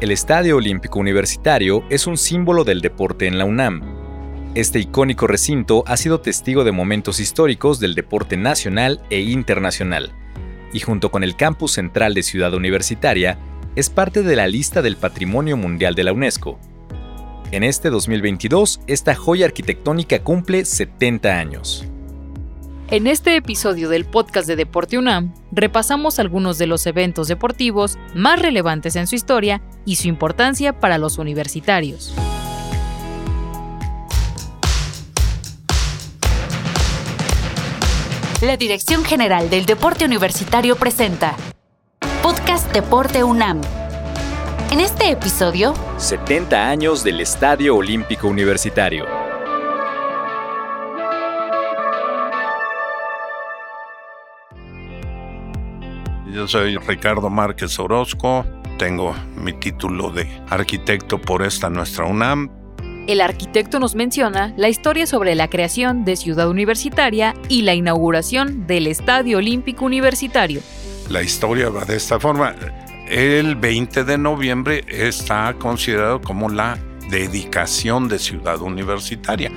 El Estadio Olímpico Universitario es un símbolo del deporte en la UNAM. Este icónico recinto ha sido testigo de momentos históricos del deporte nacional e internacional, y junto con el campus central de Ciudad Universitaria, es parte de la lista del Patrimonio Mundial de la UNESCO. En este 2022, esta joya arquitectónica cumple 70 años. En este episodio del podcast de Deporte UNAM, repasamos algunos de los eventos deportivos más relevantes en su historia y su importancia para los universitarios. La Dirección General del Deporte Universitario presenta Podcast Deporte UNAM. En este episodio, 70 años del Estadio Olímpico Universitario. Yo soy Ricardo Márquez Orozco, tengo mi título de arquitecto por esta nuestra UNAM. El arquitecto nos menciona la historia sobre la creación de Ciudad Universitaria y la inauguración del Estadio Olímpico Universitario. La historia va de esta forma. El 20 de noviembre está considerado como la dedicación de Ciudad Universitaria.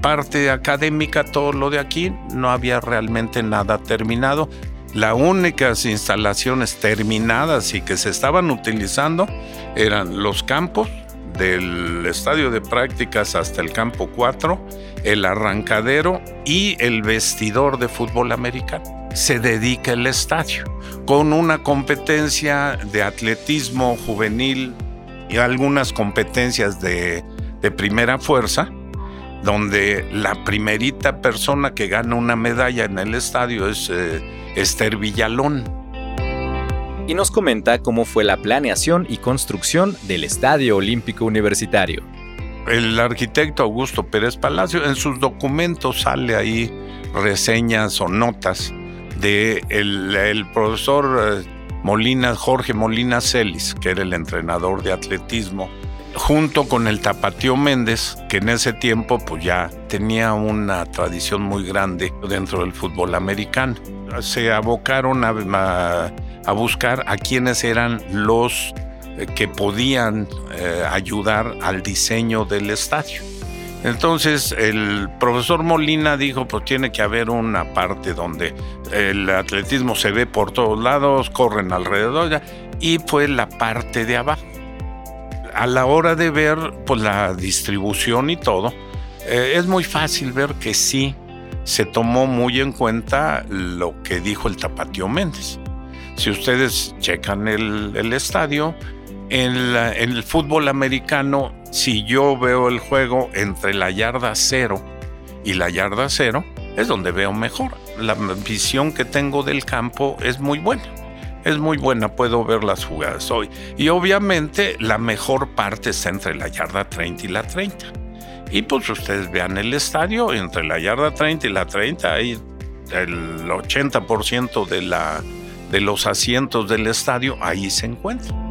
Parte académica, todo lo de aquí, no había realmente nada terminado. Las únicas instalaciones terminadas y que se estaban utilizando eran los campos del estadio de prácticas hasta el campo 4, el arrancadero y el vestidor de fútbol americano. Se dedica el estadio con una competencia de atletismo juvenil y algunas competencias de, primera fuerza, donde la primerita persona que gana una medalla en el estadio es... Eh, Esther Villalón. Y nos comenta cómo fue la planeación y construcción del Estadio Olímpico Universitario. El arquitecto Augusto Pérez Palacio, en sus documentos sale ahí reseñas o notas de el, profesor eh, Molina, Jorge Molina Celis, que era el entrenador de atletismo, junto con el Tapatío Méndez, que en ese tiempo pues ya tenía una tradición muy grande dentro del fútbol americano se abocaron a, buscar a quienes eran los eh, que podían eh, ayudar al diseño del estadio. Entonces el profesor Molina dijo, pues tiene que haber una parte donde el atletismo se ve por todos lados, corren alrededor, y fue la parte de abajo. A la hora de ver pues, la distribución y todo, eh, es muy fácil ver que sí se tomó muy en cuenta lo que dijo el Tapatío Méndez. Si ustedes checan el, estadio, en, el fútbol americano, si yo veo el juego entre la yarda cero y la yarda cero, es donde veo mejor. La visión que tengo del campo es muy buena. Es muy buena, puedo ver las jugadas hoy. Y obviamente la mejor parte está entre la yarda 30 y la 30. Y pues ustedes vean el estadio, entre la yarda 30 y la 30 hay el 80% de, la, de los asientos del estadio, ahí se encuentran.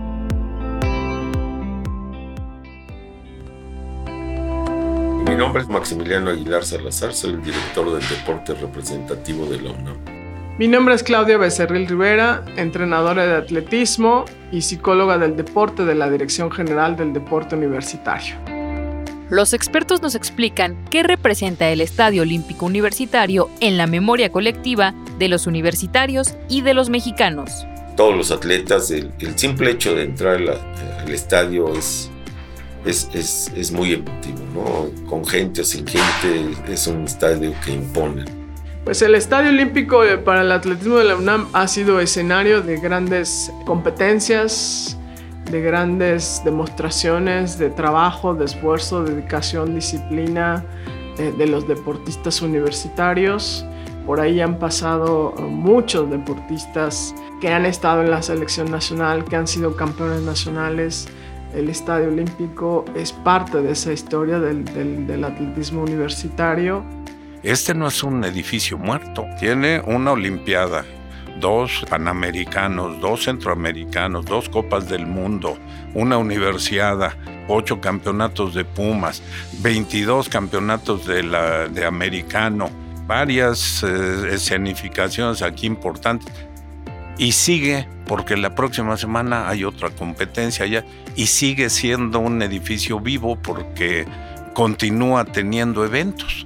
Mi nombre es Maximiliano Aguilar Salazar, soy el director del deporte representativo de la UNAM. Mi nombre es Claudia Becerril Rivera, entrenadora de atletismo y psicóloga del deporte de la Dirección General del Deporte Universitario. Los expertos nos explican qué representa el Estadio Olímpico Universitario en la memoria colectiva de los universitarios y de los mexicanos. Todos los atletas, el, simple hecho de entrar al estadio es, es, es, muy emotivo, ¿no? Con gente o sin gente, es un estadio que impone. Pues el Estadio Olímpico para el atletismo de la UNAM ha sido escenario de grandes competencias, de grandes demostraciones de trabajo, de esfuerzo, dedicación, disciplina eh, de los deportistas universitarios. Por ahí han pasado eh, muchos deportistas que han estado en la selección nacional, que han sido campeones nacionales. El Estadio Olímpico es parte de esa historia del, del atletismo universitario. Este no es un edificio muerto, tiene una Olimpiada, dos panamericanos, dos centroamericanos, dos copas del mundo, una universidad, ocho campeonatos de Pumas, 22 campeonatos de, la, de americano, varias eh, escenificaciones aquí importantes. y sigue, porque la próxima semana hay otra competencia ya, y sigue siendo un edificio vivo porque continúa teniendo eventos.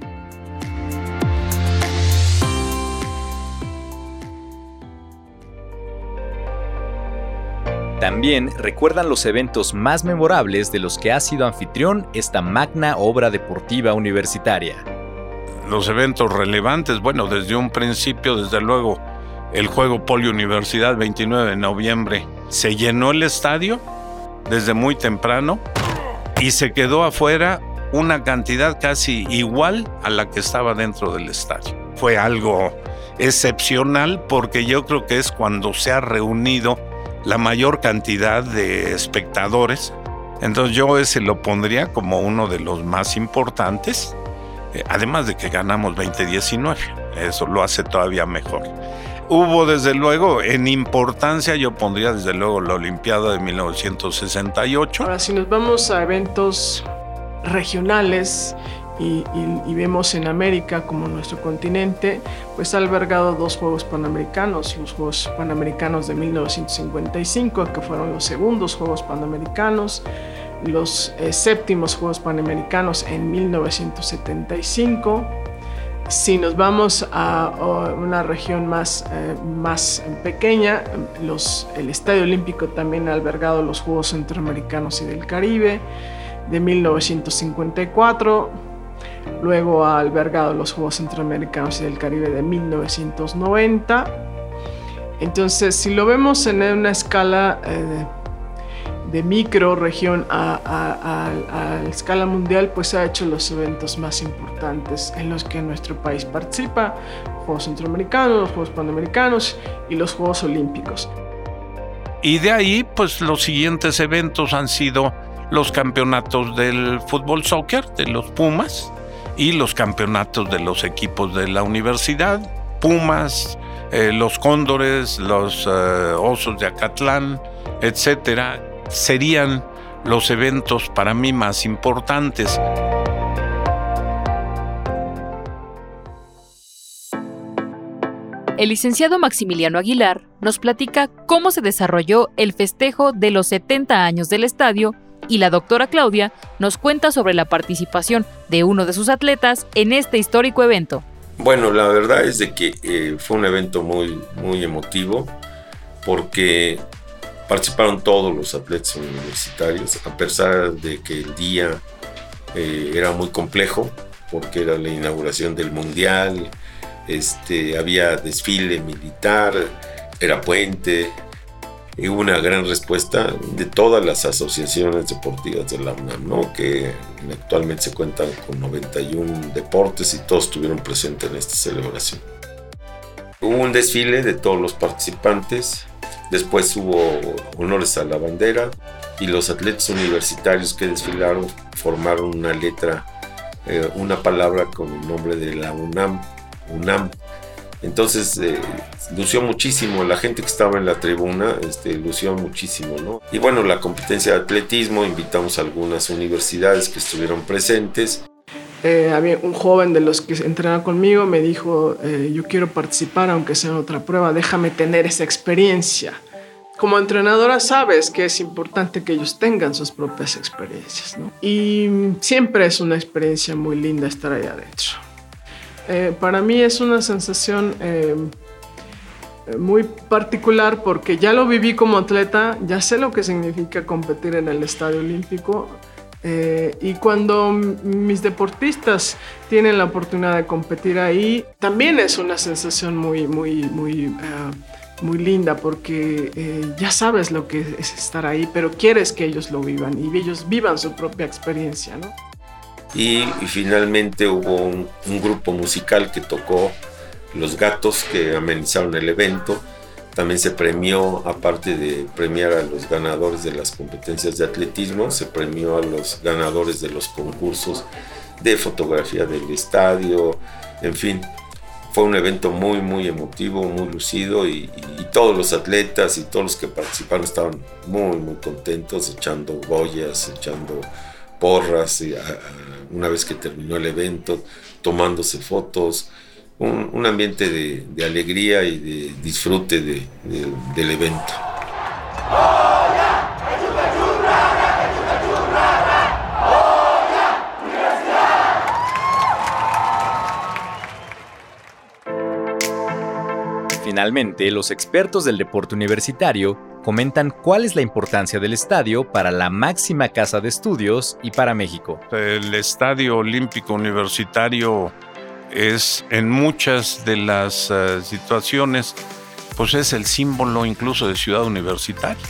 También recuerdan los eventos más memorables de los que ha sido anfitrión esta magna obra deportiva universitaria. Los eventos relevantes, bueno, desde un principio, desde luego, el juego Universidad 29 de noviembre, se llenó el estadio desde muy temprano y se quedó afuera una cantidad casi igual a la que estaba dentro del estadio. Fue algo excepcional porque yo creo que es cuando se ha reunido la mayor cantidad de espectadores. Entonces yo ese lo pondría como uno de los más importantes, eh, además de que ganamos 2019, eso lo hace todavía mejor. Hubo desde luego, en importancia yo pondría desde luego la Olimpiada de 1968. Ahora si nos vamos a eventos regionales, y, vemos en América como nuestro continente, pues ha albergado dos Juegos Panamericanos, los Juegos Panamericanos de 1955, que fueron los segundos Juegos Panamericanos, los eh, séptimos Juegos Panamericanos en 1975. Si nos vamos a, una región más, eh, más pequeña, el Estadio Olímpico también ha albergado los Juegos Centroamericanos y del Caribe de 1954 Luego ha albergado los Juegos Centroamericanos y del Caribe de 1990. Entonces, si lo vemos en una escala eh, de micro región a, escala mundial, pues ha hecho los eventos más importantes en los que nuestro país participa, Juegos Centroamericanos, los Juegos Panamericanos y los Juegos Olímpicos. Y de ahí, pues los siguientes eventos han sido los campeonatos del fútbol soccer de los Pumas, y los campeonatos de los equipos de la universidad, Pumas, eh, los Cóndores, los eh, Osos de Acatlán, etcétera, serían los eventos para mí más importantes. El licenciado Maximiliano Aguilar nos platica cómo se desarrolló el festejo de los 70 años del estadio y la doctora Claudia nos cuenta sobre la participación de uno de sus atletas en este histórico evento. Bueno, la verdad es de que eh, fue un evento muy, muy emotivo porque participaron todos los atletas universitarios, a pesar de que el día eh, era muy complejo porque era la inauguración del mundial, este, había desfile militar, era puente, y hubo una gran respuesta de todas las asociaciones deportivas de la UNAM, ¿no? que actualmente se cuentan con 91 deportes y todos estuvieron presentes en esta celebración. Hubo un desfile de todos los participantes, después hubo honores a la bandera y los atletas universitarios que desfilaron formaron una letra, eh, una palabra con el nombre de la UNAM, UNAM entonces, eh, lució muchísimo, la gente que estaba en la tribuna este, lució muchísimo, ¿no? Y bueno, la competencia de atletismo, invitamos a algunas universidades que estuvieron presentes. Eh, había un joven de los que entrenaba conmigo, me dijo, eh, yo quiero participar aunque sea en otra prueba, déjame tener esa experiencia. Como entrenadora sabes que es importante que ellos tengan sus propias experiencias. Y siempre es una experiencia muy linda estar ahí adentro. Eh, para mí es una sensación eh, muy particular porque ya lo viví como atleta, ya sé lo que significa competir en el Estadio Olímpico. Eh, y cuando mis deportistas tienen la oportunidad de competir ahí, también es una sensación muy, muy, muy, muy linda porque ya sabes lo que es estar ahí, pero quieres que ellos lo vivan y ellos vivan su propia experiencia, ¿no? Y, finalmente hubo un, grupo musical que tocó Los Gatos que amenizaron el evento. También se premió, aparte de premiar a los ganadores de las competencias de atletismo, se premió a los ganadores de los concursos de fotografía del estadio, en fin, fue un evento muy, muy emotivo, muy lucido y, todos los atletas y todos los que participaron estaban muy, muy contentos, echando boyas, echando porras, y, una vez que terminó el evento, tomándose fotos. un, ambiente de, alegría y de disfrute del evento. Finalmente, los expertos del deporte universitario comentan cuál es la importancia del estadio para la máxima casa de estudios y para México. El Estadio Olímpico Universitario es en muchas de las eh, situaciones, pues es el símbolo incluso de ciudad universitaria.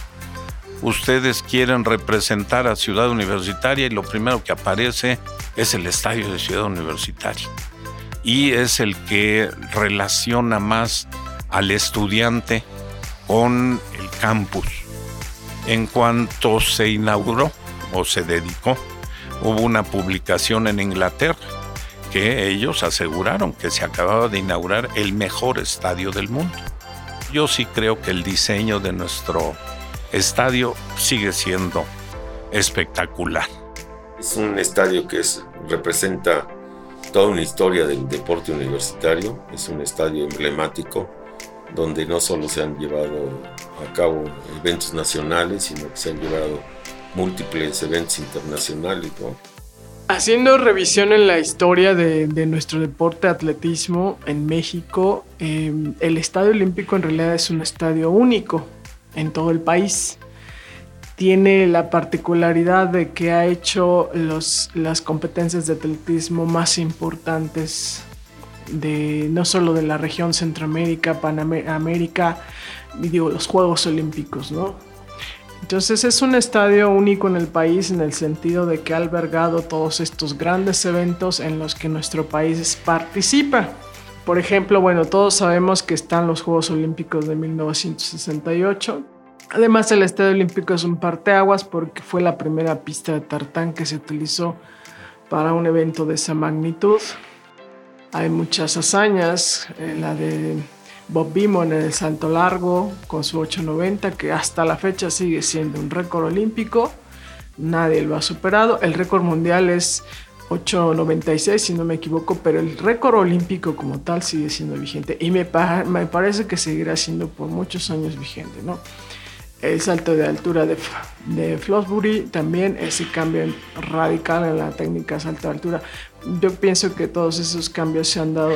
Ustedes quieren representar a ciudad universitaria y lo primero que aparece es el estadio de ciudad universitaria. Y es el que relaciona más al estudiante con el campus. En cuanto se inauguró o se dedicó, hubo una publicación en Inglaterra que ellos aseguraron que se acababa de inaugurar el mejor estadio del mundo. Yo sí creo que el diseño de nuestro estadio sigue siendo espectacular. Es un estadio que representa toda una historia del deporte universitario, es un estadio emblemático donde no solo se han llevado a cabo eventos nacionales, sino que se han llevado múltiples eventos internacionales. Haciendo revisión en la historia de, nuestro deporte atletismo en México, em, el Estadio Olímpico en realidad es un estadio único en todo el país. Tiene la particularidad de que ha hecho las competencias de atletismo más importantes no solo de la región Centroamérica, Panamérica, digo, los Juegos Olímpicos, ¿no? Entonces es un estadio único en el país en el sentido de que ha albergado todos estos grandes eventos en los que nuestro país participa. Por ejemplo, bueno, todos sabemos que están los Juegos Olímpicos de 1968. Además, el Estadio Olímpico es un parteaguas porque fue la primera pista de tartán que se utilizó para un evento de esa magnitud. Hay muchas hazañas, eh, la de Bob Beamon en el salto largo con su 890, que hasta la fecha sigue siendo un récord olímpico. Nadie lo ha superado. El récord mundial es 896, si no me equivoco, pero el récord olímpico como tal sigue siendo vigente y me, me parece que seguirá siendo por muchos años vigente, ¿no? El salto de altura de, de Flosbury también, ese cambio radical en la técnica salto de altura. Yo pienso que todos esos cambios se han dado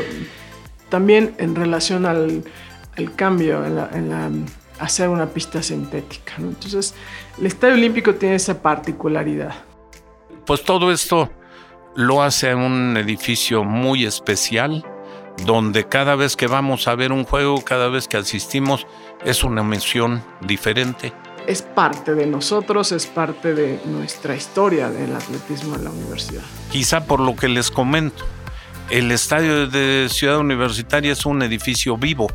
también en relación al, cambio en, hacer una pista sintética. Entonces, el Estadio Olímpico tiene esa particularidad. Pues todo esto lo hace un edificio muy especial, donde cada vez que vamos a ver un juego, cada vez que asistimos, es una mención diferente. Es parte de nosotros, es parte de nuestra historia del atletismo en la universidad. Quizá por lo que les comento, el estadio de Ciudad Universitaria es un edificio vivo,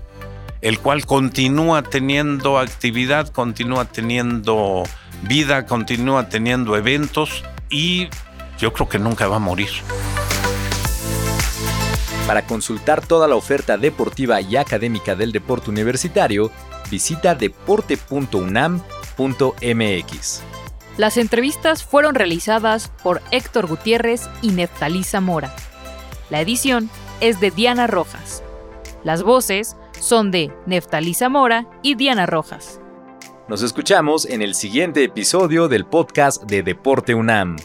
el cual continúa teniendo actividad, continúa teniendo vida, continúa teniendo eventos y yo creo que nunca va a morir. Para consultar toda la oferta deportiva y académica del deporte universitario, visita deporte.unam.mx. Las entrevistas fueron realizadas por Héctor Gutiérrez y Neftalí Zamora. La edición es de Diana Rojas. Las voces son de Neftalí Zamora y Diana Rojas. Nos escuchamos en el siguiente episodio del podcast de Deporte UNAM.